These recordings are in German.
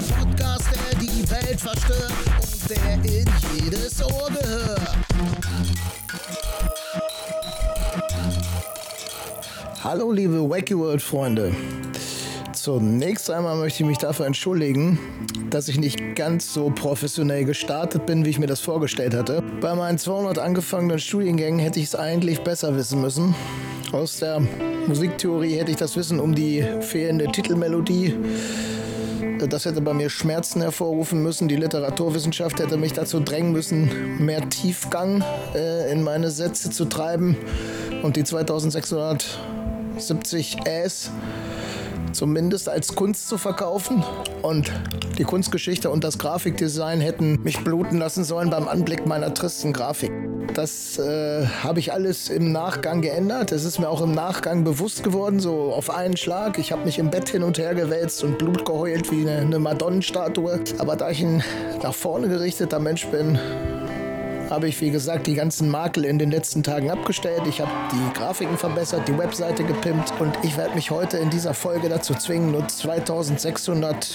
Der Podcast, der die Welt verstört und der in jedes Ohr gehört. Hallo liebe Wacky World Freunde. Zunächst einmal möchte ich mich dafür entschuldigen, dass ich nicht ganz so professionell gestartet bin, wie ich mir das vorgestellt hatte. Bei meinen 200 angefangenen Studiengängen hätte ich es eigentlich besser wissen müssen. Aus der Musiktheorie hätte ich das Wissen um die fehlende Titelmelodie. Das hätte bei mir Schmerzen hervorrufen müssen. Die Literaturwissenschaft hätte mich dazu drängen müssen, mehr Tiefgang äh, in meine Sätze zu treiben. Und die 2670 Äs zumindest als Kunst zu verkaufen. Und die Kunstgeschichte und das Grafikdesign hätten mich bluten lassen sollen beim Anblick meiner tristen Grafik. Das äh, habe ich alles im Nachgang geändert. Es ist mir auch im Nachgang bewusst geworden, so auf einen Schlag. Ich habe mich im Bett hin und her gewälzt und Blut geheult wie eine, eine Madonnenstatue. Aber da ich ein nach vorne gerichteter Mensch bin, habe ich, wie gesagt, die ganzen Makel in den letzten Tagen abgestellt. Ich habe die Grafiken verbessert, die Webseite gepimpt und ich werde mich heute in dieser Folge dazu zwingen, nur 2600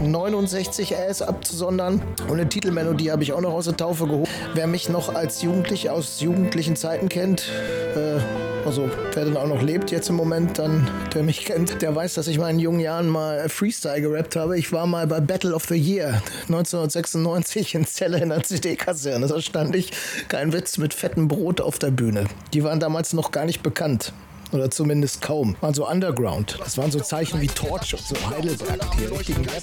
69 RS abzusondern. Und eine Titelmelodie habe ich auch noch aus der Taufe geholt. Wer mich noch als Jugendlich aus jugendlichen Zeiten kennt, äh, also wer dann auch noch lebt jetzt im Moment, dann der mich kennt, der weiß, dass ich mal in jungen Jahren mal Freestyle gerappt habe. Ich war mal bei Battle of the Year 1996 in Celle in der CD-Kaserne. Da stand ich, kein Witz, mit fettem Brot auf der Bühne. Die waren damals noch gar nicht bekannt. Oder zumindest kaum. Waren so Underground. Das waren so Zeichen wie Torch und so Heidelberg. Die richtigen Rap,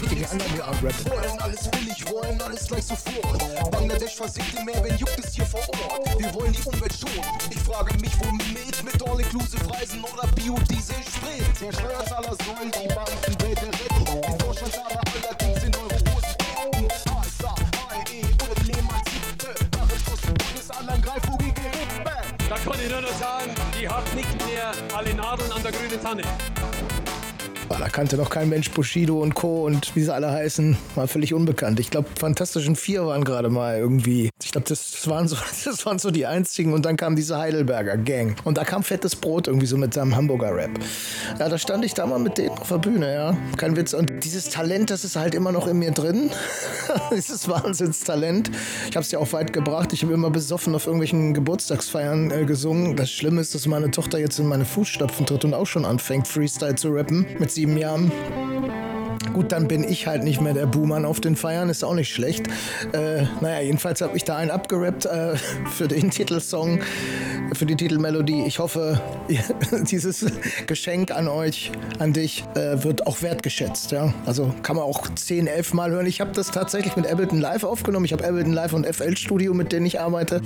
richtigen Underground-Rap. Wollen alles billig, wollen alles gleich sofort. Bangladesch versiegt im Meer, wenn juckt es hier vor Ort. Wir wollen die Umwelt schonen. Ich frage mich, womit? Mit All-Inclusive Reisen oder Biodiesel Sprit. Der Steuerzahler soll die Bankenwelt retten. Die Vorstandsaler die hat nicht mehr alle Nadeln an der grünen Tanne. Da kannte noch kein Mensch Bushido und Co. und wie sie alle heißen, war völlig unbekannt. Ich glaube, Fantastischen Vier waren gerade mal irgendwie. Ich glaube, das waren, so, das waren so die einzigen und dann kam diese Heidelberger Gang. Und da kam fettes Brot irgendwie so mit seinem Hamburger Rap. Ja, da stand ich da mal mit denen auf der Bühne, ja. Kein Witz. Und dieses Talent, das ist halt immer noch in mir drin. dieses Wahnsinnstalent. Ich habe es ja auch weit gebracht. Ich habe immer besoffen auf irgendwelchen Geburtstagsfeiern äh, gesungen. Das Schlimme ist, dass meine Tochter jetzt in meine Fußstapfen tritt und auch schon anfängt, Freestyle zu rappen. Mit sieben Jahren. Gut, dann bin ich halt nicht mehr der Buhmann auf den Feiern, ist auch nicht schlecht. Äh, naja, jedenfalls habe ich da einen abgerappt äh, für den Titelsong, für die Titelmelodie. Ich hoffe, dieses Geschenk an euch, an dich, äh, wird auch wertgeschätzt. Ja? Also kann man auch 10, 11 Mal hören. Ich habe das tatsächlich mit Ableton Live aufgenommen. Ich habe Ableton Live und FL Studio, mit denen ich arbeite.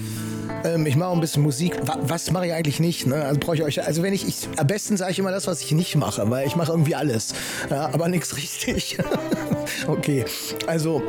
Ähm, ich mache auch ein bisschen Musik. Was, was mache ich eigentlich nicht? Ne? Also brauche ich euch. Also wenn ich, ich am besten sage ich immer das, was ich nicht mache, weil ich mache irgendwie alles, ja, aber nichts richtig. okay, also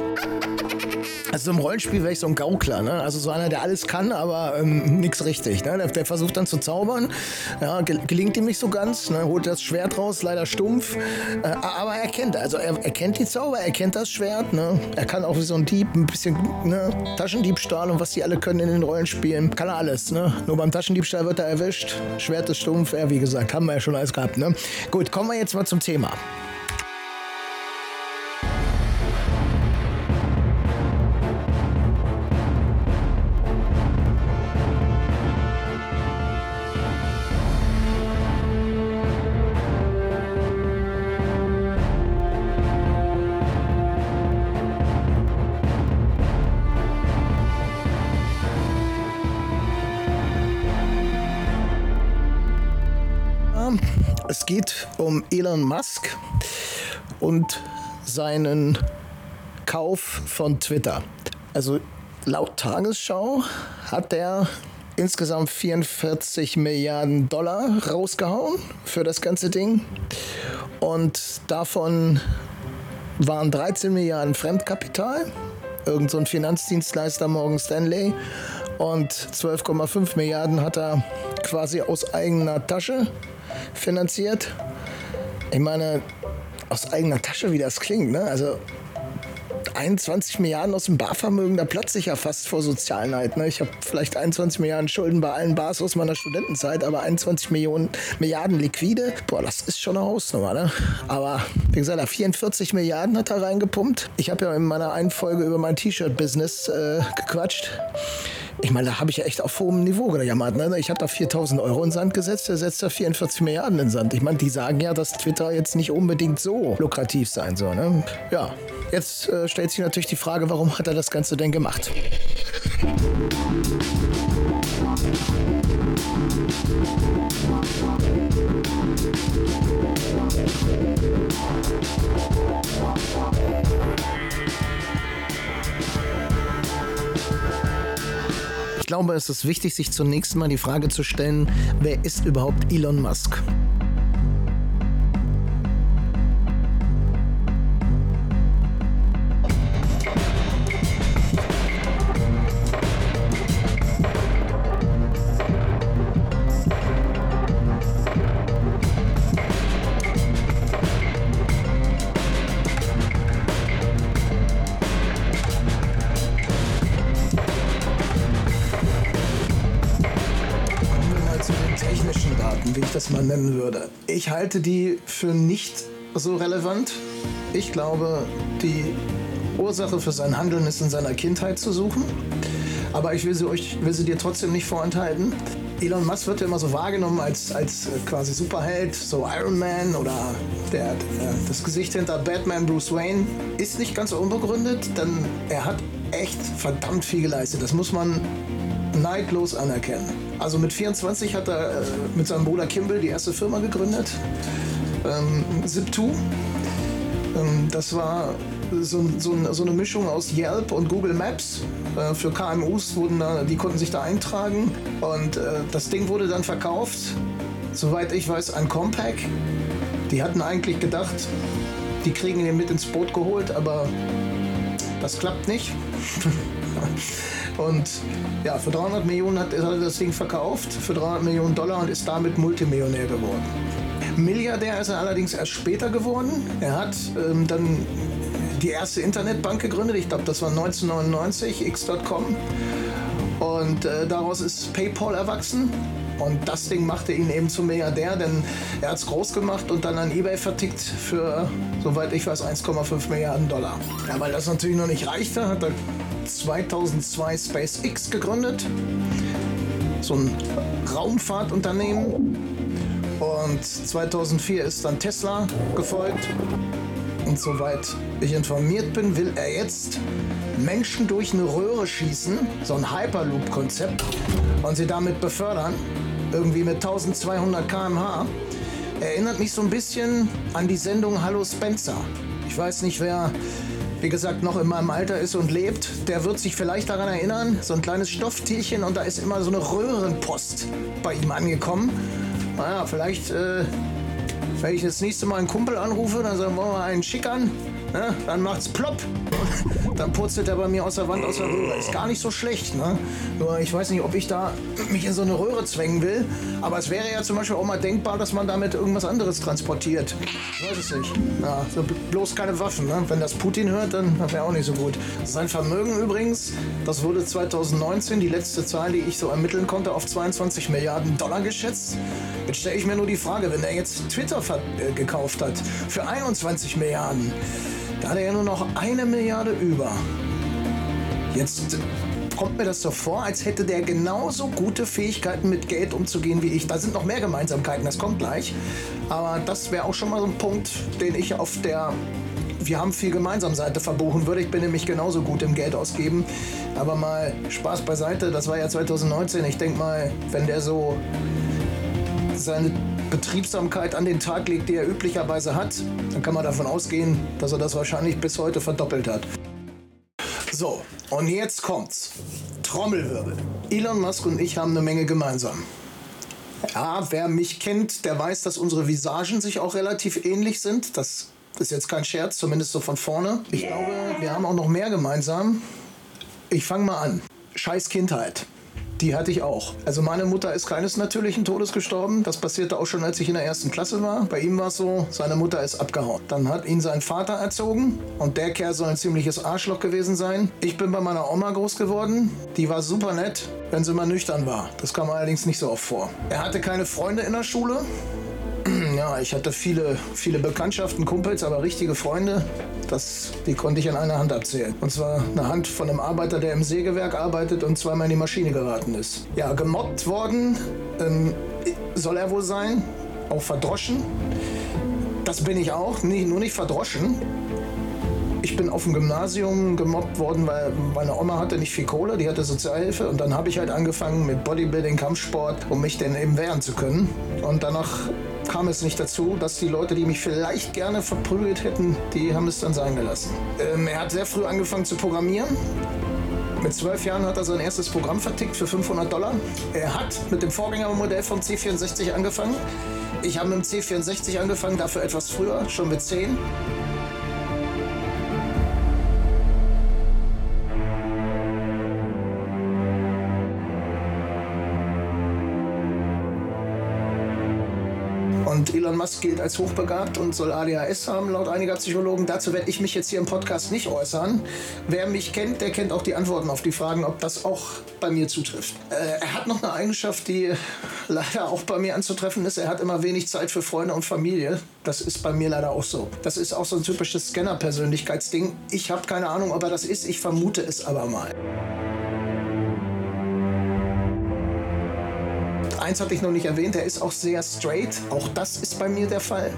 also im Rollenspiel wäre ich so ein Gaukler, ne? Also so einer, der alles kann, aber ähm, nichts richtig. Ne? Der, der, versucht dann zu zaubern. Ja, gelingt ihm nicht so ganz, ne? holt das Schwert raus, leider stumpf. Äh, aber er kennt, also er, er, kennt die Zauber, er kennt das Schwert. Ne? Er kann auch wie so ein Dieb ein bisschen ne? Taschendiebstahl und was die alle können in den Rollenspielen. Kann er alles. Ne? Nur beim Taschendiebstahl wird er erwischt. Schwert ist stumpf. Ja, wie gesagt, haben wir ja schon alles gehabt. Ne? Gut, kommen wir jetzt mal zum Thema. Geht um Elon Musk und seinen Kauf von Twitter. Also laut Tagesschau hat er insgesamt 44 Milliarden Dollar rausgehauen für das ganze Ding. Und davon waren 13 Milliarden Fremdkapital, irgend so ein Finanzdienstleister Morgan Stanley. Und 12,5 Milliarden hat er quasi aus eigener Tasche finanziert. Ich meine, aus eigener Tasche, wie das klingt, ne? Also 21 Milliarden aus dem Barvermögen, da platze ich ja fast vor Sozialneid. Ne? Ich habe vielleicht 21 Milliarden Schulden bei allen Bars aus meiner Studentenzeit, aber 21 Millionen, Milliarden liquide, boah, das ist schon eine Hausnummer. Ne? Aber wie gesagt, 44 Milliarden hat er reingepumpt. Ich habe ja in meiner einen Folge über mein T-Shirt-Business äh, gequatscht. Ich meine, da habe ich ja echt auf hohem Niveau gejammert. Ne? Ich habe da 4000 Euro in Sand gesetzt, der setzt da 44 Milliarden in Sand. Ich meine, die sagen ja, dass Twitter jetzt nicht unbedingt so lukrativ sein soll. Ne? Ja, jetzt äh, stellt sich natürlich die Frage, warum hat er das Ganze denn gemacht? Ich glaube, es ist wichtig, sich zunächst mal die Frage zu stellen, wer ist überhaupt Elon Musk? Nennen würde. Ich halte die für nicht so relevant. Ich glaube, die Ursache für sein Handeln ist in seiner Kindheit zu suchen. Aber ich will sie, euch, will sie dir trotzdem nicht vorenthalten. Elon Musk wird ja immer so wahrgenommen als, als äh, quasi Superheld, so Iron Man oder der, der, das Gesicht hinter Batman Bruce Wayne. Ist nicht ganz unbegründet, denn er hat echt verdammt viel geleistet. Das muss man neidlos anerkennen. Also mit 24 hat er äh, mit seinem Bruder Kimball die erste Firma gegründet, ähm, Zip2. Ähm, das war so, so, so, eine Mischung aus Yelp und Google Maps. Äh, für KMUs wurden da, die konnten sich da eintragen und äh, das Ding wurde dann verkauft, soweit ich weiß, an Compaq. Die hatten eigentlich gedacht, die kriegen ihn mit ins Boot geholt, aber das klappt nicht. Und ja, für 300 Millionen hat, er das Ding verkauft, für 300 Millionen Dollar und ist damit Multimillionär geworden. Milliardär ist er allerdings erst später geworden. Er hat ähm, dann die erste Internetbank gegründet, ich glaube, das war 1999, x.com. Und äh, daraus ist PayPal erwachsen. Und das Ding machte ihn eben zum Milliardär, denn er hat es groß gemacht und dann an eBay vertickt für, soweit ich weiß, 1,5 Milliarden Dollar. Ja, weil das natürlich noch nicht reichte, hat er 2002 SpaceX gegründet. So ein Raumfahrtunternehmen. Und 2004 ist dann Tesla gefolgt. Und soweit ich informiert bin, will er jetzt Menschen durch eine Röhre schießen, so ein Hyperloop-Konzept, und sie damit befördern, irgendwie mit 1200 km/h. Erinnert mich so ein bisschen an die Sendung Hallo Spencer. Ich weiß nicht, wer wie gesagt, noch in meinem Alter ist und lebt, der wird sich vielleicht daran erinnern, so ein kleines Stofftierchen und da ist immer so eine Röhrenpost bei ihm angekommen. Naja, vielleicht, äh, wenn ich das nächste Mal einen Kumpel anrufe, dann sagen wir mal einen schickern, ne? dann macht's plopp. Dann purzelt er bei mir aus der Wand aus der Röhre. Ist gar nicht so schlecht, ne? Nur ich weiß nicht, ob ich da mich in so eine Röhre zwängen will. Aber es wäre ja zum Beispiel auch mal denkbar, dass man damit irgendwas anderes transportiert. Ich weiß es nicht. Ja, so bloß keine Waffen, ne? Wenn das Putin hört, dann wäre auch nicht so gut. Sein Vermögen übrigens, das wurde 2019, die letzte Zahl, die ich so ermitteln konnte, auf 22 Milliarden Dollar geschätzt. Jetzt stelle ich mir nur die Frage, wenn er jetzt Twitter äh, gekauft hat für 21 Milliarden, da hat er ja nur noch eine Milliarde über. Jetzt kommt mir das so vor, als hätte der genauso gute Fähigkeiten mit Geld umzugehen wie ich. Da sind noch mehr Gemeinsamkeiten, das kommt gleich. Aber das wäre auch schon mal so ein Punkt, den ich auf der wir haben viel gemeinsam Seite verbuchen würde. Ich bin nämlich genauso gut im Geld ausgeben. Aber mal Spaß beiseite, das war ja 2019. Ich denke mal, wenn der so seine Betriebsamkeit an den Tag legt, die er üblicherweise hat, dann kann man davon ausgehen, dass er das wahrscheinlich bis heute verdoppelt hat. So, und jetzt kommt's. Trommelwirbel. Elon Musk und ich haben eine Menge gemeinsam. Ja, wer mich kennt, der weiß, dass unsere Visagen sich auch relativ ähnlich sind. Das ist jetzt kein Scherz, zumindest so von vorne. Ich glaube, wir haben auch noch mehr gemeinsam. Ich fange mal an. Scheiß Kindheit die hatte ich auch. Also meine Mutter ist keines natürlichen Todes gestorben. Das passierte auch schon, als ich in der ersten Klasse war. Bei ihm war es so, seine Mutter ist abgehauen. Dann hat ihn sein Vater erzogen und der Kerl soll ein ziemliches Arschloch gewesen sein. Ich bin bei meiner Oma groß geworden. Die war super nett, wenn sie mal nüchtern war. Das kam allerdings nicht so oft vor. Er hatte keine Freunde in der Schule. Ja, ich hatte viele, viele Bekanntschaften, Kumpels, aber richtige Freunde, das, die konnte ich an einer Hand abzählen. Und zwar eine Hand von einem Arbeiter, der im Sägewerk arbeitet und zweimal in die Maschine geraten ist. Ja, gemobbt worden ähm, soll er wohl sein, auch verdroschen. Das bin ich auch, nicht, nur nicht verdroschen. Ich bin auf dem Gymnasium gemobbt worden, weil meine Oma hatte nicht viel Kohle, die hatte Sozialhilfe. Und dann habe ich halt angefangen mit Bodybuilding, Kampfsport, um mich dann eben wehren zu können. Und danach kam es nicht dazu, dass die Leute, die mich vielleicht gerne verprügelt hätten, die haben es dann sein gelassen. Ähm, er hat sehr früh angefangen zu programmieren. Mit zwölf Jahren hat er sein erstes Programm vertickt für 500 Dollar. Er hat mit dem Vorgängermodell vom C64 angefangen. Ich habe mit dem C64 angefangen, dafür etwas früher, schon mit 10. Elon Musk gilt als hochbegabt und soll ADHS haben, laut einiger Psychologen. Dazu werde ich mich jetzt hier im Podcast nicht äußern. Wer mich kennt, der kennt auch die Antworten auf die Fragen, ob das auch bei mir zutrifft. Äh, er hat noch eine Eigenschaft, die leider auch bei mir anzutreffen ist. Er hat immer wenig Zeit für Freunde und Familie. Das ist bei mir leider auch so. Das ist auch so ein typisches Scanner-Persönlichkeitsding. Ich habe keine Ahnung, ob er das ist. Ich vermute es aber mal. Eins hatte ich noch nicht erwähnt, er ist auch sehr straight. Auch das ist bei mir der Fall.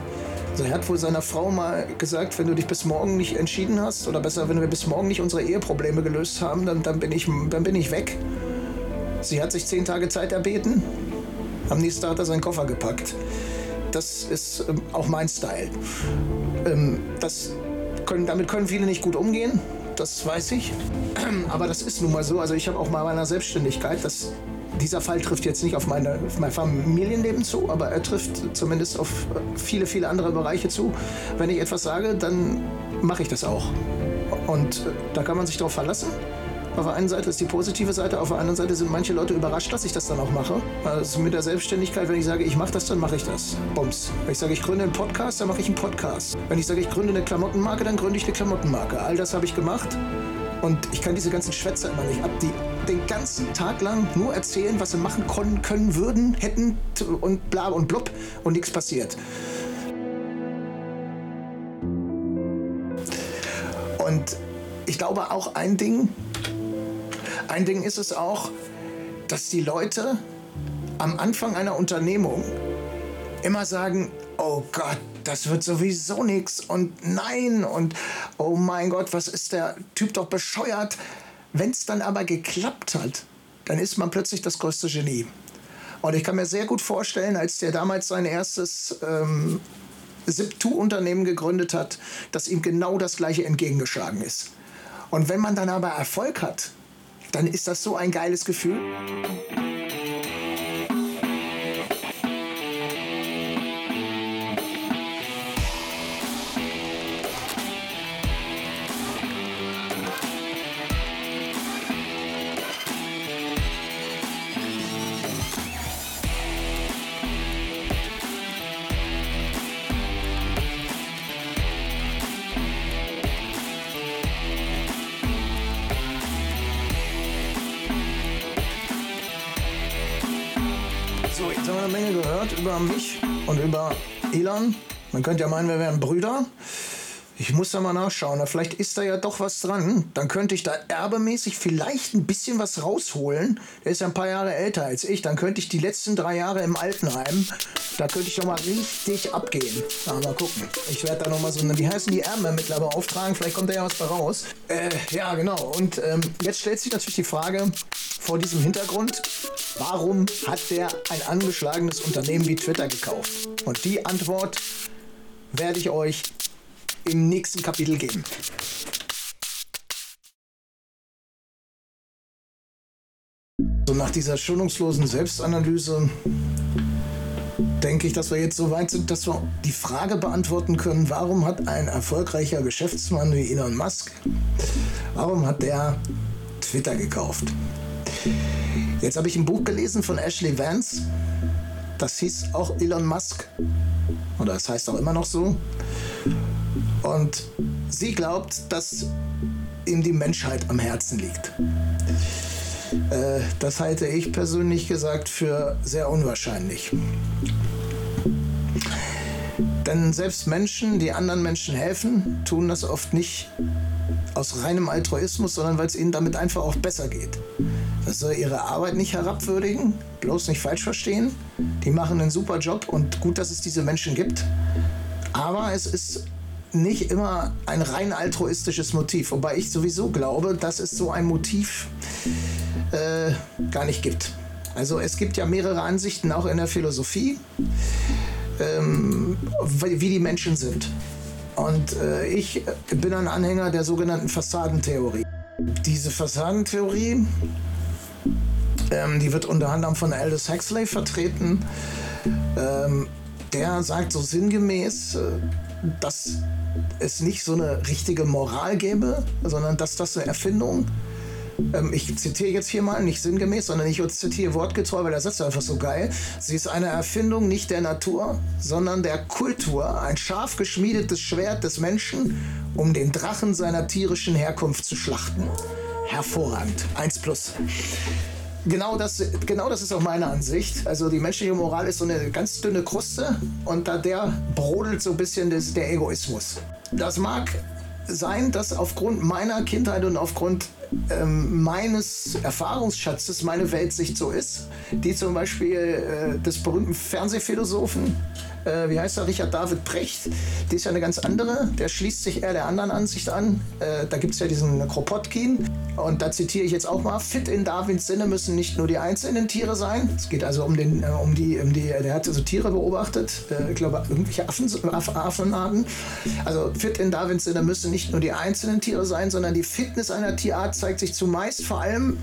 Also er hat wohl seiner Frau mal gesagt, wenn du dich bis morgen nicht entschieden hast, oder besser, wenn wir bis morgen nicht unsere Eheprobleme gelöst haben, dann, dann, bin, ich, dann bin ich weg. Sie hat sich zehn Tage Zeit erbeten. Am nächsten Tag hat er seinen Koffer gepackt. Das ist ähm, auch mein Style. Ähm, das können, damit können viele nicht gut umgehen, das weiß ich. Aber das ist nun mal so. Also ich habe auch mal meiner Selbstständigkeit, das dieser Fall trifft jetzt nicht auf, meine, auf mein Familienleben zu, aber er trifft zumindest auf viele, viele andere Bereiche zu. Wenn ich etwas sage, dann mache ich das auch. Und äh, da kann man sich darauf verlassen. Auf der einen Seite ist die positive Seite, auf der anderen Seite sind manche Leute überrascht, dass ich das dann auch mache. Also mit der Selbstständigkeit, wenn ich sage, ich mache das, dann mache ich das. Bums. Wenn ich sage, ich gründe einen Podcast, dann mache ich einen Podcast. Wenn ich sage, ich gründe eine Klamottenmarke, dann gründe ich eine Klamottenmarke. All das habe ich gemacht. Und ich kann diese ganzen Schwätzer immer nicht ab. Die den ganzen Tag lang nur erzählen, was sie machen können, können würden, hätten und bla und blub und nichts passiert. Und ich glaube auch ein Ding, ein Ding ist es auch, dass die Leute am Anfang einer Unternehmung immer sagen, oh Gott, das wird sowieso nichts und nein und oh mein Gott, was ist der Typ doch bescheuert? Wenn es dann aber geklappt hat, dann ist man plötzlich das größte Genie. Und ich kann mir sehr gut vorstellen, als der damals sein erstes ähm, SIP-2-Unternehmen gegründet hat, dass ihm genau das gleiche entgegengeschlagen ist. Und wenn man dann aber Erfolg hat, dann ist das so ein geiles Gefühl. Über mich und über Elon. Man könnte ja meinen, wir wären Brüder. Ich muss da mal nachschauen. Vielleicht ist da ja doch was dran. Dann könnte ich da erbemäßig vielleicht ein bisschen was rausholen. Der ist ja ein paar Jahre älter als ich. Dann könnte ich die letzten drei Jahre im Altenheim, da könnte ich doch mal richtig abgehen. Na, mal gucken. Ich werde da noch mal so, wie heißen die Erbenermittler beauftragen? Vielleicht kommt da ja was bei raus. Äh, ja, genau. Und ähm, jetzt stellt sich natürlich die Frage vor diesem Hintergrund, Warum hat der ein angeschlagenes Unternehmen wie Twitter gekauft? Und die Antwort werde ich euch im nächsten Kapitel geben. So nach dieser schonungslosen Selbstanalyse denke ich, dass wir jetzt so weit sind, dass wir die Frage beantworten können, warum hat ein erfolgreicher Geschäftsmann wie Elon Musk, warum hat der Twitter gekauft? Jetzt habe ich ein Buch gelesen von Ashley Vance. Das hieß auch Elon Musk. Oder es das heißt auch immer noch so. Und sie glaubt, dass ihm die Menschheit am Herzen liegt. Äh, das halte ich persönlich gesagt für sehr unwahrscheinlich. Denn selbst Menschen, die anderen Menschen helfen, tun das oft nicht aus reinem Altruismus, sondern weil es ihnen damit einfach auch besser geht. Das soll ihre Arbeit nicht herabwürdigen, bloß nicht falsch verstehen. Die machen einen super Job und gut, dass es diese Menschen gibt. Aber es ist nicht immer ein rein altruistisches Motiv, wobei ich sowieso glaube, dass es so ein Motiv äh, gar nicht gibt. Also es gibt ja mehrere Ansichten auch in der Philosophie, ähm, wie die Menschen sind. Und äh, ich bin ein Anhänger der sogenannten Fassadentheorie. Diese Fassadentheorie, ähm, die wird unter anderem von Aldous Huxley vertreten. Ähm, der sagt so sinngemäß, äh, dass es nicht so eine richtige Moral gäbe, sondern dass das eine Erfindung ähm, ich zitiere jetzt hier mal, nicht sinngemäß, sondern ich zitiere wortgetreu, weil der Satz einfach so geil. Sie ist eine Erfindung nicht der Natur, sondern der Kultur, ein scharf geschmiedetes Schwert des Menschen, um den Drachen seiner tierischen Herkunft zu schlachten. Hervorragend. Eins plus. Genau das, genau das ist auch meine Ansicht. Also die menschliche Moral ist so eine ganz dünne Kruste und da der brodelt so ein bisschen des, der Egoismus. Das mag sein, dass aufgrund meiner Kindheit und aufgrund ähm, meines Erfahrungsschatzes meine Weltsicht so ist, die zum Beispiel äh, des berühmten Fernsehphilosophen, äh, wie heißt er, Richard David Brecht, die ist ja eine ganz andere, der schließt sich eher der anderen Ansicht an. Äh, da gibt es ja diesen Kropotkin. Und da zitiere ich jetzt auch mal, fit in Darwins Sinne müssen nicht nur die einzelnen Tiere sein, es geht also um, den, äh, um, die, um die, der hat also Tiere beobachtet, äh, ich glaube irgendwelche Affen, Affenarten, also fit in Darwins Sinne müssen nicht nur die einzelnen Tiere sein, sondern die Fitness einer Tierart zeigt sich zumeist vor allem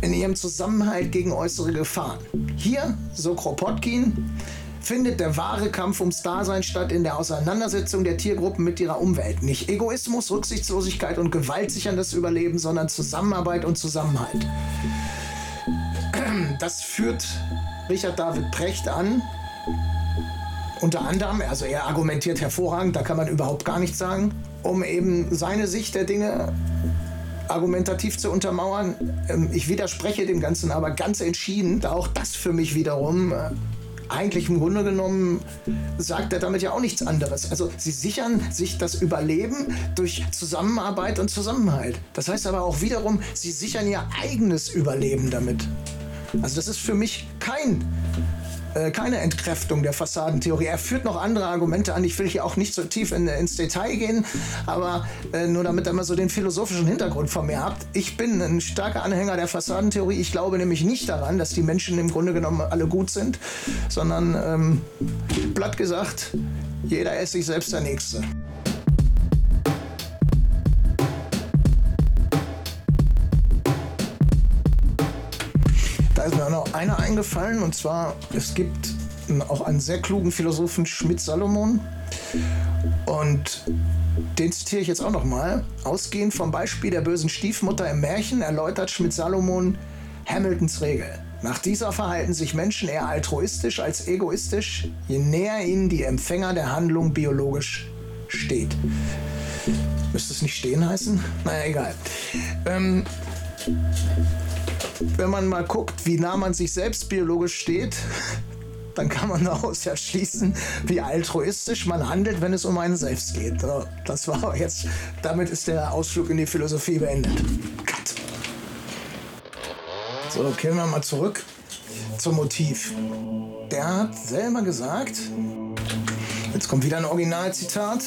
in ihrem Zusammenhalt gegen äußere Gefahren. Hier, so Kropotkin, findet der wahre Kampf ums Dasein statt in der Auseinandersetzung der Tiergruppen mit ihrer Umwelt. Nicht Egoismus, Rücksichtslosigkeit und Gewalt sichern das Überleben, sondern Zusammenarbeit und Zusammenhalt. Das führt Richard David Precht an. Unter anderem, also er argumentiert hervorragend, da kann man überhaupt gar nichts sagen, um eben seine Sicht der Dinge argumentativ zu untermauern. Ähm, ich widerspreche dem Ganzen aber ganz entschieden, da auch das für mich wiederum äh, eigentlich im Grunde genommen sagt er damit ja auch nichts anderes. Also sie sichern sich das Überleben durch Zusammenarbeit und Zusammenhalt. Das heißt aber auch wiederum, sie sichern ihr eigenes Überleben damit. Also das ist für mich kein äh, keine Entkräftung der Fassadentheorie. Er führt noch andere Argumente an. Ich will hier auch nicht so tief in, ins Detail gehen, aber äh, nur damit ihr mal so den philosophischen Hintergrund von mir habt. Ich bin ein starker Anhänger der Fassadentheorie. Ich glaube nämlich nicht daran, dass die Menschen im Grunde genommen alle gut sind, sondern ähm, platt gesagt, jeder ist sich selbst der Nächste. Da ist mir noch einer eingefallen und zwar, es gibt auch einen sehr klugen Philosophen, Schmidt-Salomon. Und den zitiere ich jetzt auch nochmal. Ausgehend vom Beispiel der bösen Stiefmutter im Märchen erläutert Schmidt-Salomon Hamiltons Regel. Nach dieser verhalten sich Menschen eher altruistisch als egoistisch, je näher ihnen die Empfänger der Handlung biologisch steht. Müsste es nicht stehen heißen? Naja, egal. Ähm, wenn man mal guckt, wie nah man sich selbst biologisch steht, dann kann man daraus ja schließen, wie altruistisch man handelt, wenn es um einen selbst geht. Das war jetzt, damit ist der Ausflug in die Philosophie beendet. Cut. So, kehren wir mal zurück zum Motiv. Der hat selber gesagt, jetzt kommt wieder ein Originalzitat.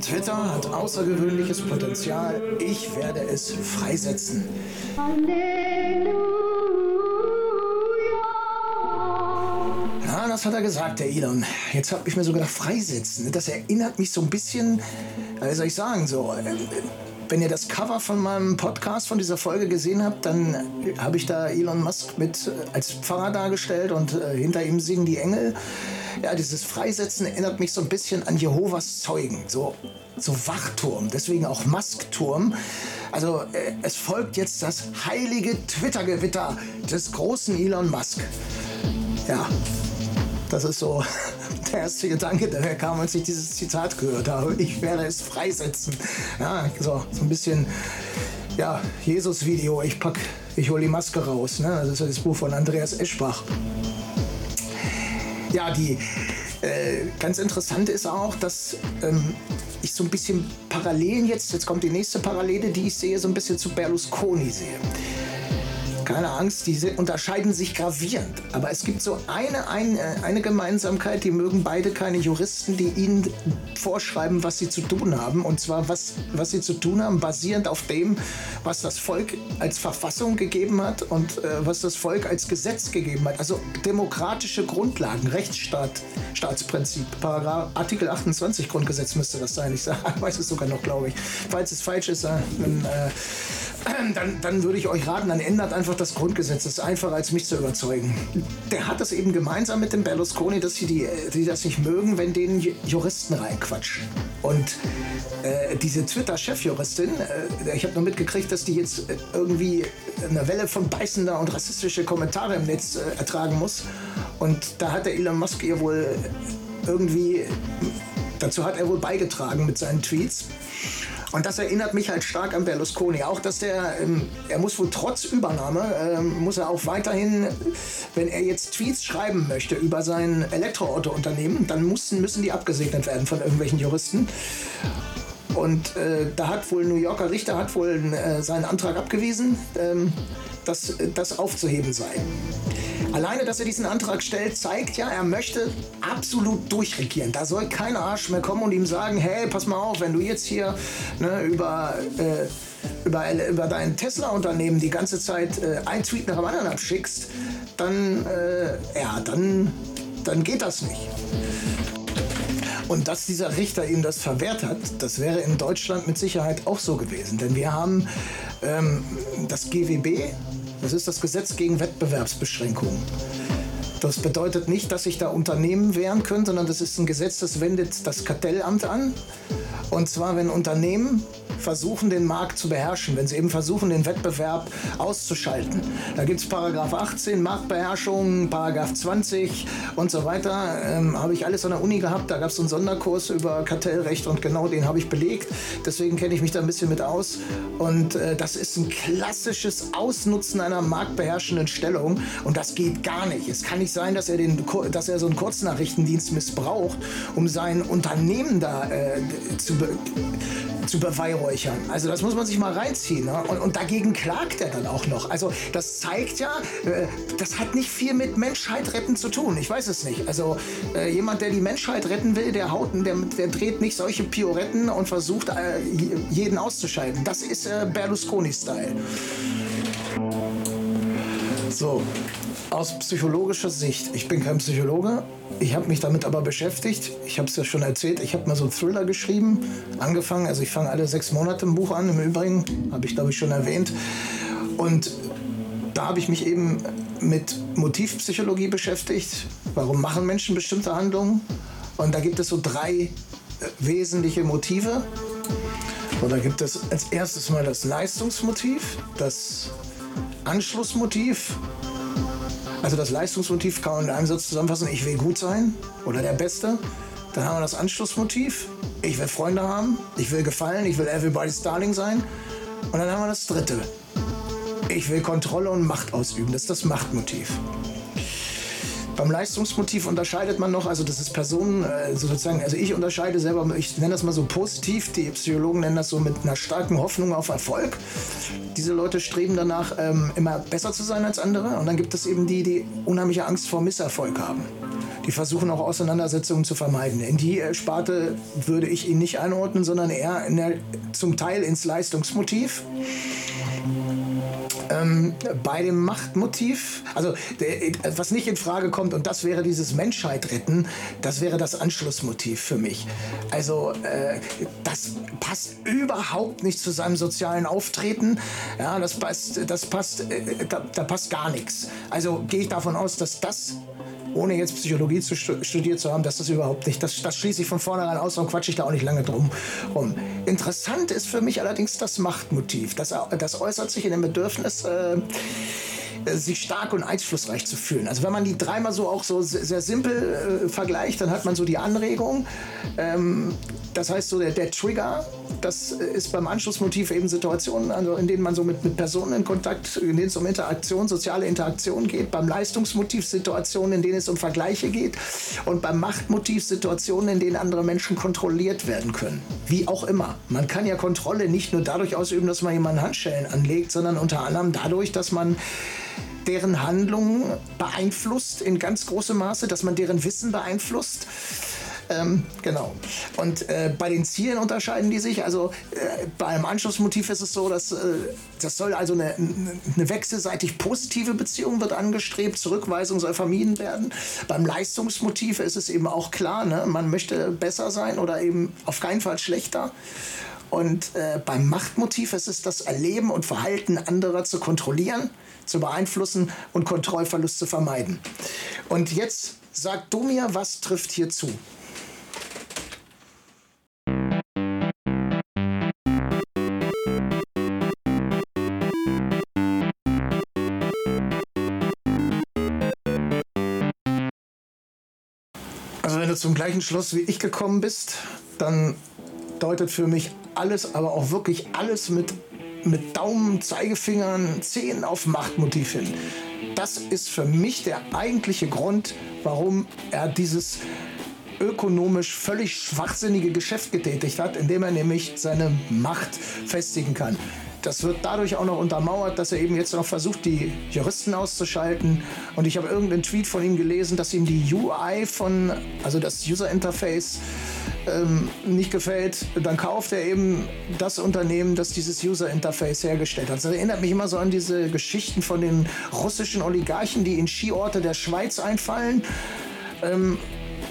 Twitter hat außergewöhnliches Potenzial. Ich werde es freisetzen. Ja, das hat er gesagt, der Elon. Jetzt habe ich mir so gedacht, freisetzen. Das erinnert mich so ein bisschen, wie soll ich sagen, so. Äh, wenn ihr das Cover von meinem Podcast, von dieser Folge gesehen habt, dann habe ich da Elon Musk mit äh, als Pfarrer dargestellt und äh, hinter ihm singen die Engel. Ja, dieses Freisetzen erinnert mich so ein bisschen an Jehovas Zeugen, so, so Wachturm, deswegen auch Maskturm. Also äh, es folgt jetzt das heilige Twitter-Gewitter des großen Elon Musk. Ja, das ist so der erste Gedanke, der kam, als ich dieses Zitat gehört habe. Ich werde es freisetzen. Ja, so, so ein bisschen, ja, Jesus-Video. Ich pack, ich hole die Maske raus. Ne? Das ist das Buch von Andreas Eschbach. Ja, die äh, ganz interessant ist auch, dass ähm, ich so ein bisschen Parallelen jetzt, jetzt kommt die nächste Parallele, die ich sehe, so ein bisschen zu Berlusconi sehe keine Angst, die unterscheiden sich gravierend. Aber es gibt so eine, eine, eine Gemeinsamkeit, die mögen beide keine Juristen, die ihnen vorschreiben, was sie zu tun haben. Und zwar, was, was sie zu tun haben, basierend auf dem, was das Volk als Verfassung gegeben hat und äh, was das Volk als Gesetz gegeben hat. Also demokratische Grundlagen, Rechtsstaat, Staatsprinzip, Paragraph, Artikel 28 Grundgesetz müsste das sein. Ich sag, weiß es sogar noch, glaube ich. Falls es falsch ist, dann, äh, dann, dann würde ich euch raten, dann ändert einfach das Grundgesetz. Das ist einfacher, als mich zu überzeugen. Der hat das eben gemeinsam mit dem Berlusconi, dass sie die, die das nicht mögen, wenn denen Juristen reinquatschen. Und äh, diese Twitter-Chefjuristin, äh, ich habe nur mitgekriegt, dass die jetzt äh, irgendwie eine Welle von beißender und rassistischer Kommentare im Netz äh, ertragen muss. Und da hat der Elon Musk ihr wohl irgendwie, dazu hat er wohl beigetragen mit seinen Tweets. Und das erinnert mich halt stark an Berlusconi. Auch, dass der, ähm, er muss wohl trotz Übernahme, ähm, muss er auch weiterhin, wenn er jetzt Tweets schreiben möchte über sein Elektroauto-Unternehmen, dann müssen, müssen die abgesegnet werden von irgendwelchen Juristen. Und äh, da hat wohl ein New Yorker Richter hat wohl äh, seinen Antrag abgewiesen, ähm, dass das aufzuheben sei. Alleine, dass er diesen Antrag stellt, zeigt ja, er möchte absolut durchregieren. Da soll kein Arsch mehr kommen und ihm sagen, hey, pass mal auf, wenn du jetzt hier ne, über, äh, über, über dein Tesla-Unternehmen die ganze Zeit äh, ein Tweet nach dem anderen abschickst, dann, äh, ja, dann, dann geht das nicht. Und dass dieser Richter ihm das verwehrt hat, das wäre in Deutschland mit Sicherheit auch so gewesen. Denn wir haben ähm, das GWB, das ist das Gesetz gegen Wettbewerbsbeschränkungen. Das bedeutet nicht, dass sich da Unternehmen wehren können, sondern das ist ein Gesetz, das wendet das Kartellamt an. Und zwar, wenn Unternehmen versuchen, den Markt zu beherrschen, wenn sie eben versuchen, den Wettbewerb auszuschalten. Da gibt es Paragraph 18, Marktbeherrschung, Paragraph 20 und so weiter. Ähm, habe ich alles an der Uni gehabt. Da gab es einen Sonderkurs über Kartellrecht und genau den habe ich belegt. Deswegen kenne ich mich da ein bisschen mit aus. Und äh, das ist ein klassisches Ausnutzen einer marktbeherrschenden Stellung. Und das geht gar nicht. Es kann nicht sein, dass er, den, dass er so einen Kurznachrichtendienst missbraucht, um sein Unternehmen da äh, zu, zu beweihräuchern. Also das muss man sich mal reinziehen. Ne? Und, und, dagegen klagt er dann auch noch. Also das zeigt ja, äh, das hat nicht viel mit Menschheit retten zu tun. Ich weiß es nicht. Also äh, jemand, der die Menschheit retten will, der haut, der, der dreht nicht solche Pioretten und versucht äh, jeden auszuschalten. Das ist äh, Berlusconi-Style. So, aus psychologischer Sicht. Ich bin kein Psychologe, ich habe mich damit aber beschäftigt. Ich habe es ja schon erzählt, ich habe mal so einen Thriller geschrieben, angefangen. Also ich fange alle sechs Monate ein Buch an, im Übrigen, habe ich glaube ich schon erwähnt. Und da habe ich mich eben mit Motivpsychologie beschäftigt. Warum machen Menschen bestimmte Handlungen? Und da gibt es so drei äh, wesentliche Motive. Und da gibt es als erstes mal das Leistungsmotiv, das Anschlussmotiv also das Leistungsmotiv kann man in einem Satz zusammenfassen, ich will gut sein oder der Beste. Dann haben wir das Anschlussmotiv, ich will Freunde haben, ich will gefallen, ich will everybody's darling sein. Und dann haben wir das dritte, ich will Kontrolle und Macht ausüben, das ist das Machtmotiv. Beim Leistungsmotiv unterscheidet man noch, also das ist Personen, äh, sozusagen, also ich unterscheide selber, ich nenne das mal so positiv, die Psychologen nennen das so mit einer starken Hoffnung auf Erfolg. Diese Leute streben danach, ähm, immer besser zu sein als andere. Und dann gibt es eben die, die unheimliche Angst vor Misserfolg haben. Die versuchen auch Auseinandersetzungen zu vermeiden. In die äh, Sparte würde ich ihn nicht einordnen, sondern eher der, zum Teil ins Leistungsmotiv. Ähm, bei dem Machtmotiv, also der, was nicht in Frage kommt, und das wäre dieses Menschheit retten, das wäre das Anschlussmotiv für mich. Also äh, das passt überhaupt nicht zu seinem sozialen Auftreten. Ja, das passt, das passt, äh, da, da passt gar nichts. Also gehe ich davon aus, dass das ohne jetzt Psychologie zu studiert zu haben, dass das überhaupt nicht, das, das schließe ich von vornherein aus, darum quatsche ich da auch nicht lange drum rum. Interessant ist für mich allerdings das Machtmotiv. Das, das äußert sich in dem Bedürfnis, äh, sich stark und einflussreich zu fühlen. Also wenn man die dreimal so auch so sehr simpel äh, vergleicht, dann hat man so die Anregung. Ähm, das heißt so der, der, Trigger, das ist beim Anschlussmotiv eben Situationen, also in denen man so mit, mit Personen in Kontakt, in denen es um Interaktion, soziale Interaktion geht. Beim Leistungsmotiv Situationen, in denen es um Vergleiche geht. Und beim Machtmotiv Situationen, in denen andere Menschen kontrolliert werden können. Wie auch immer. Man kann ja Kontrolle nicht nur dadurch ausüben, dass man jemanden Handschellen anlegt, sondern unter anderem dadurch, dass man deren Handlungen beeinflusst in ganz großem Maße, dass man deren Wissen beeinflusst. Ähm, genau. Und äh, bei den Zielen unterscheiden die sich. Also äh, bei einem Anschlussmotiv ist es so, dass äh, das soll also eine, eine, wechselseitig positive Beziehung wird angestrebt, Zurückweisung soll vermieden werden. Beim Leistungsmotiv ist es eben auch klar, ne? man möchte besser sein oder eben auf keinen Fall schlechter. Und äh, beim Machtmotiv ist es das Erleben und Verhalten anderer zu kontrollieren zu beeinflussen und Kontrollverlust zu vermeiden. Und jetzt sag du mir, was trifft hier zu? Also wenn du zum gleichen Schluss wie ich gekommen bist, dann deutet für mich alles, aber auch wirklich alles mit mit Daumen, Zeigefingern, Zehen auf Machtmotiv hin. Das ist für mich der eigentliche Grund, warum er dieses ökonomisch völlig schwachsinnige Geschäft getätigt hat, indem er nämlich seine Macht festigen kann. Das wird dadurch auch noch untermauert, dass er eben jetzt noch versucht, die Juristen auszuschalten. Und ich habe irgendeinen Tweet von ihm gelesen, dass ihm die UI von, also das User Interface, ähm, nicht gefällt. Dann kauft er eben das Unternehmen, das dieses User Interface hergestellt hat. Das erinnert mich immer so an diese Geschichten von den russischen Oligarchen, die in Skiorte der Schweiz einfallen. Ähm,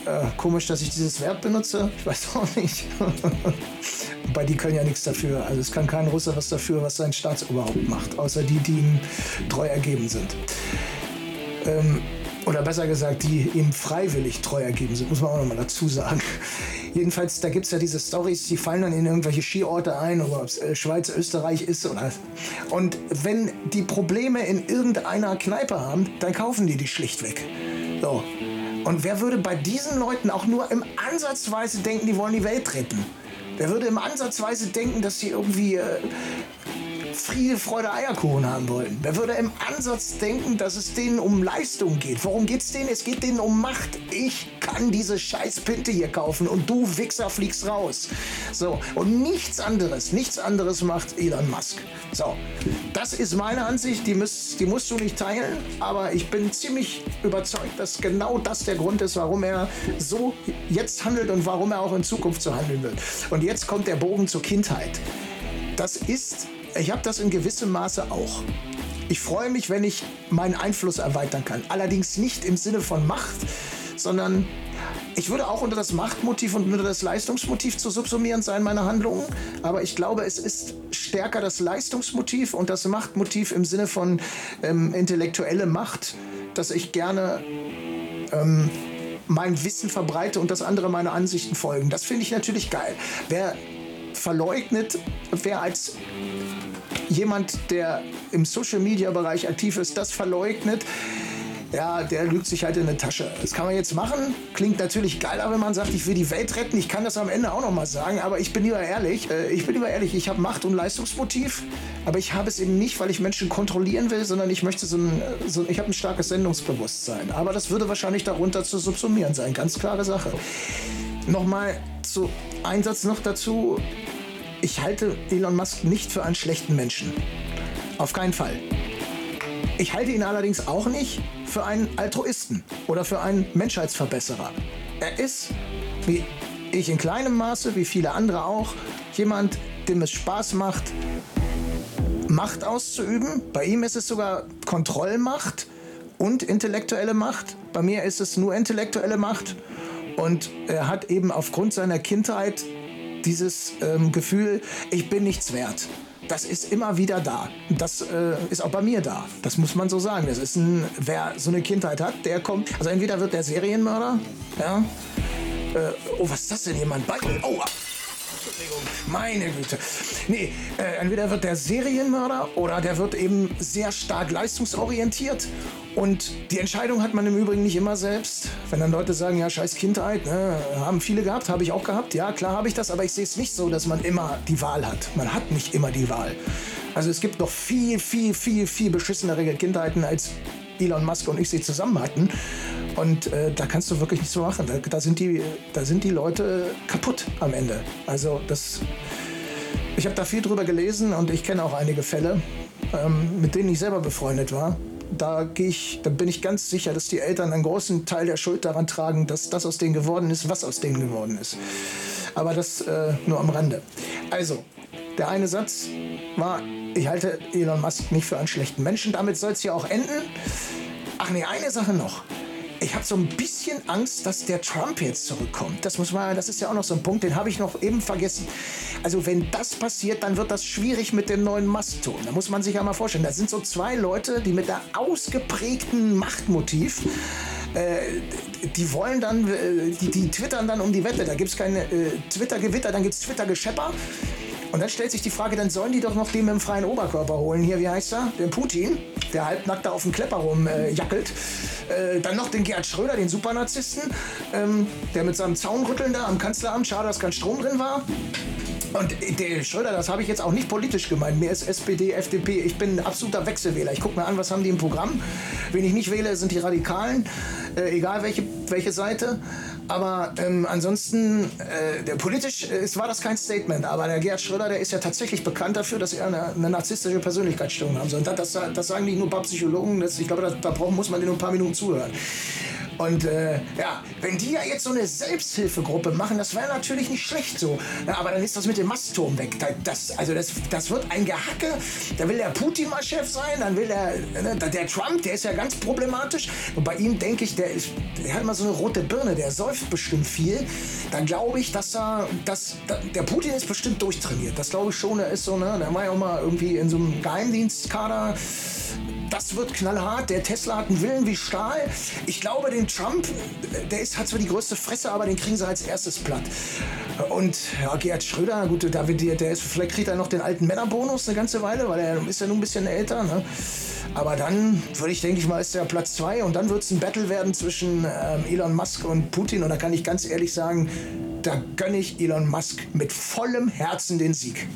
äh, komisch, dass ich dieses Verb benutze. Ich weiß auch nicht. Wobei die können ja nichts dafür. Also es kann kein Russe was dafür, was sein Staatsoberhaupt macht, außer die, die ihm treu ergeben sind. Ähm, oder besser gesagt, die ihm freiwillig treu ergeben sind, muss man auch nochmal dazu sagen. Jedenfalls, da gibt es ja diese Stories, die fallen dann in irgendwelche Skiorte ein, ob es äh, Schweiz, Österreich ist oder. Und wenn die Probleme in irgendeiner Kneipe haben, dann kaufen die die schlichtweg. So. Und wer würde bei diesen Leuten auch nur im Ansatzweise denken, die wollen die Welt retten? Wer würde im Ansatzweise denken, dass sie irgendwie äh, Friede, Freude, Eierkuchen haben wollen. Wer würde im Ansatz denken, dass es denen um Leistung geht? Worum geht es denen? Es geht denen um Macht. Ich kann diese scheiß Pinte hier kaufen und du Wichser fliegst raus. So, und nichts anderes, nichts anderes macht Elon Musk. So, das ist meine Ansicht, die, müsst, die musst du nicht teilen, aber ich bin ziemlich überzeugt, dass genau das der Grund ist, warum er so jetzt handelt und warum er auch in Zukunft so handeln wird. Und jetzt kommt der Bogen zur Kindheit. Das ist ich habe das in gewissem Maße auch. Ich freue mich, wenn ich meinen Einfluss erweitern kann. Allerdings nicht im Sinne von Macht, sondern ich würde auch unter das Machtmotiv und unter das Leistungsmotiv zu subsumieren sein, meine Handlungen. Aber ich glaube, es ist stärker das Leistungsmotiv und das Machtmotiv im Sinne von ähm, intellektuelle Macht, dass ich gerne ähm, mein Wissen verbreite und das andere meine Ansichten folgen. Das finde ich natürlich geil. Wer verleugnet, wer als jemand, der im Social-Media-Bereich aktiv ist, das verleugnet, ja, der lügt sich halt in eine Tasche. Das kann man jetzt machen. Klingt natürlich geiler, wenn man sagt, ich will die Welt retten. Ich kann das am Ende auch noch mal sagen, aber ich bin lieber ehrlich. Äh, ich bin lieber ehrlich, ich habe Macht- und Leistungsmotiv, aber ich habe es eben nicht, weil ich Menschen kontrollieren will, sondern ich möchte so ein, so, ich habe ein starkes Sendungsbewusstsein. Aber das würde wahrscheinlich darunter zu subsumieren sein. Ganz klare Sache. Nochmal zu Einsatz noch dazu. Ich halte Elon Musk nicht für einen schlechten Menschen. Auf keinen Fall. Ich halte ihn allerdings auch nicht für einen Altruisten oder für einen Menschheitsverbesserer. Er ist, wie ich in kleinem Maße, wie viele andere auch, jemand, dem es Spaß macht, Macht auszuüben. Bei ihm ist es sogar Kontrollmacht und intellektuelle Macht. Bei mir ist es nur intellektuelle Macht. Und er hat eben aufgrund seiner Kindheit dieses ähm, Gefühl, ich bin nichts wert. das ist immer wieder da. Das äh, ist auch bei mir da. Das muss man so sagen. Das ist ein, wer so eine Kindheit hat, der kommt. Also entweder wird der Serienmörder, ja. Äh, oh, was ist das denn? Jemand bei? Oh, Entschuldigung, meine Güte. Nee, äh, entweder wird der Serienmörder oder der wird eben sehr stark leistungsorientiert. Und die Entscheidung hat man im Übrigen nicht immer selbst. Wenn dann Leute sagen, ja, scheiß Kindheit, ne, haben viele gehabt, habe ich auch gehabt. Ja, klar habe ich das, aber ich sehe es nicht so, dass man immer die Wahl hat. Man hat nicht immer die Wahl. Also es gibt noch viel, viel, viel, viel beschissenere Kindheiten, als Elon Musk und ich sie zusammen hatten. Und äh, da kannst du wirklich nichts so machen. Da, da, sind die, da sind die Leute kaputt am Ende. Also das, ich habe da viel drüber gelesen und ich kenne auch einige Fälle, ähm, mit denen ich selber befreundet war. Da, ich, da bin ich ganz sicher, dass die Eltern einen großen Teil der Schuld daran tragen, dass das aus denen geworden ist, was aus denen geworden ist. Aber das äh, nur am Rande. Also, der eine Satz war, ich halte Elon Musk nicht für einen schlechten Menschen. Damit soll es ja auch enden. Ach nee, eine Sache noch ich habe so ein bisschen Angst, dass der Trump jetzt zurückkommt. Das muss man, das ist ja auch noch so ein Punkt, den habe ich noch eben vergessen. Also wenn das passiert, dann wird das schwierig mit dem neuen Mastton. Da muss man sich ja mal vorstellen. Da sind so zwei Leute, die mit der ausgeprägten Machtmotiv äh, die wollen dann, äh, die, die twittern dann um die Wette. Da gibt es keine äh, Twitter-Gewitter, dann gibt es Twitter-Geschepper. Und dann stellt sich die Frage, dann sollen die doch noch den mit dem freien Oberkörper holen. Hier, wie heißt er? Den Putin, der halbnackt da auf dem Klepper rumjackelt. Äh, äh, dann noch den Gerhard Schröder, den Supernarzissten, ähm, der mit seinem Zaunrütteln da am Kanzleramt, schade, dass kein Strom drin war. Und der Schröder, das habe ich jetzt auch nicht politisch gemeint. Mir ist SPD, FDP. Ich bin ein absoluter Wechselwähler. Ich gucke mir an, was haben die im Programm. Wen ich nicht wähle, sind die Radikalen. Äh, egal welche, welche Seite. Aber ähm, ansonsten, äh, der, politisch äh, war das kein Statement. Aber der Gerhard Schröder, der ist ja tatsächlich bekannt dafür, dass er eine, eine narzisstische Persönlichkeitsstörung haben soll. Und das, das, sagen nicht nur ein paar Psychologen. Das, ich glaube, da, da brauchen, muss man nur ein paar Minuten zuhören. Und äh, ja, wenn die ja jetzt so eine Selbsthilfegruppe machen, das wäre natürlich nicht schlecht so. Ja, aber dann ist das mit dem Mastturm weg. Das, also das, das wird ein Gehacke. Da will der Putin mal Chef sein, dann will der, ne, der Trump, der ist ja ganz problematisch. Und bei ihm denke ich, der, ist, der hat immer so eine rote Birne, der säuft bestimmt viel. Dann glaube ich, dass er, dass, der Putin ist bestimmt durchtrainiert. Das glaube ich schon. Er ist so, ne, der war ja auch mal irgendwie in so einem Geheimdienstkader das wird knallhart. Der Tesla hat einen Willen wie Stahl. Ich glaube, den Trump, der ist, hat zwar die größte Fresse, aber den kriegen sie als erstes platt. Und ja, Gerhard Schröder, gut, David, der ist, vielleicht kriegt er noch den alten Männerbonus eine ganze Weile, weil er ist ja nun ein bisschen älter. Ne? Aber dann würde ich, denke ich mal, ist der Platz zwei und dann wird es ein Battle werden zwischen ähm, Elon Musk und Putin. Und da kann ich ganz ehrlich sagen, da gönne ich Elon Musk mit vollem Herzen den Sieg.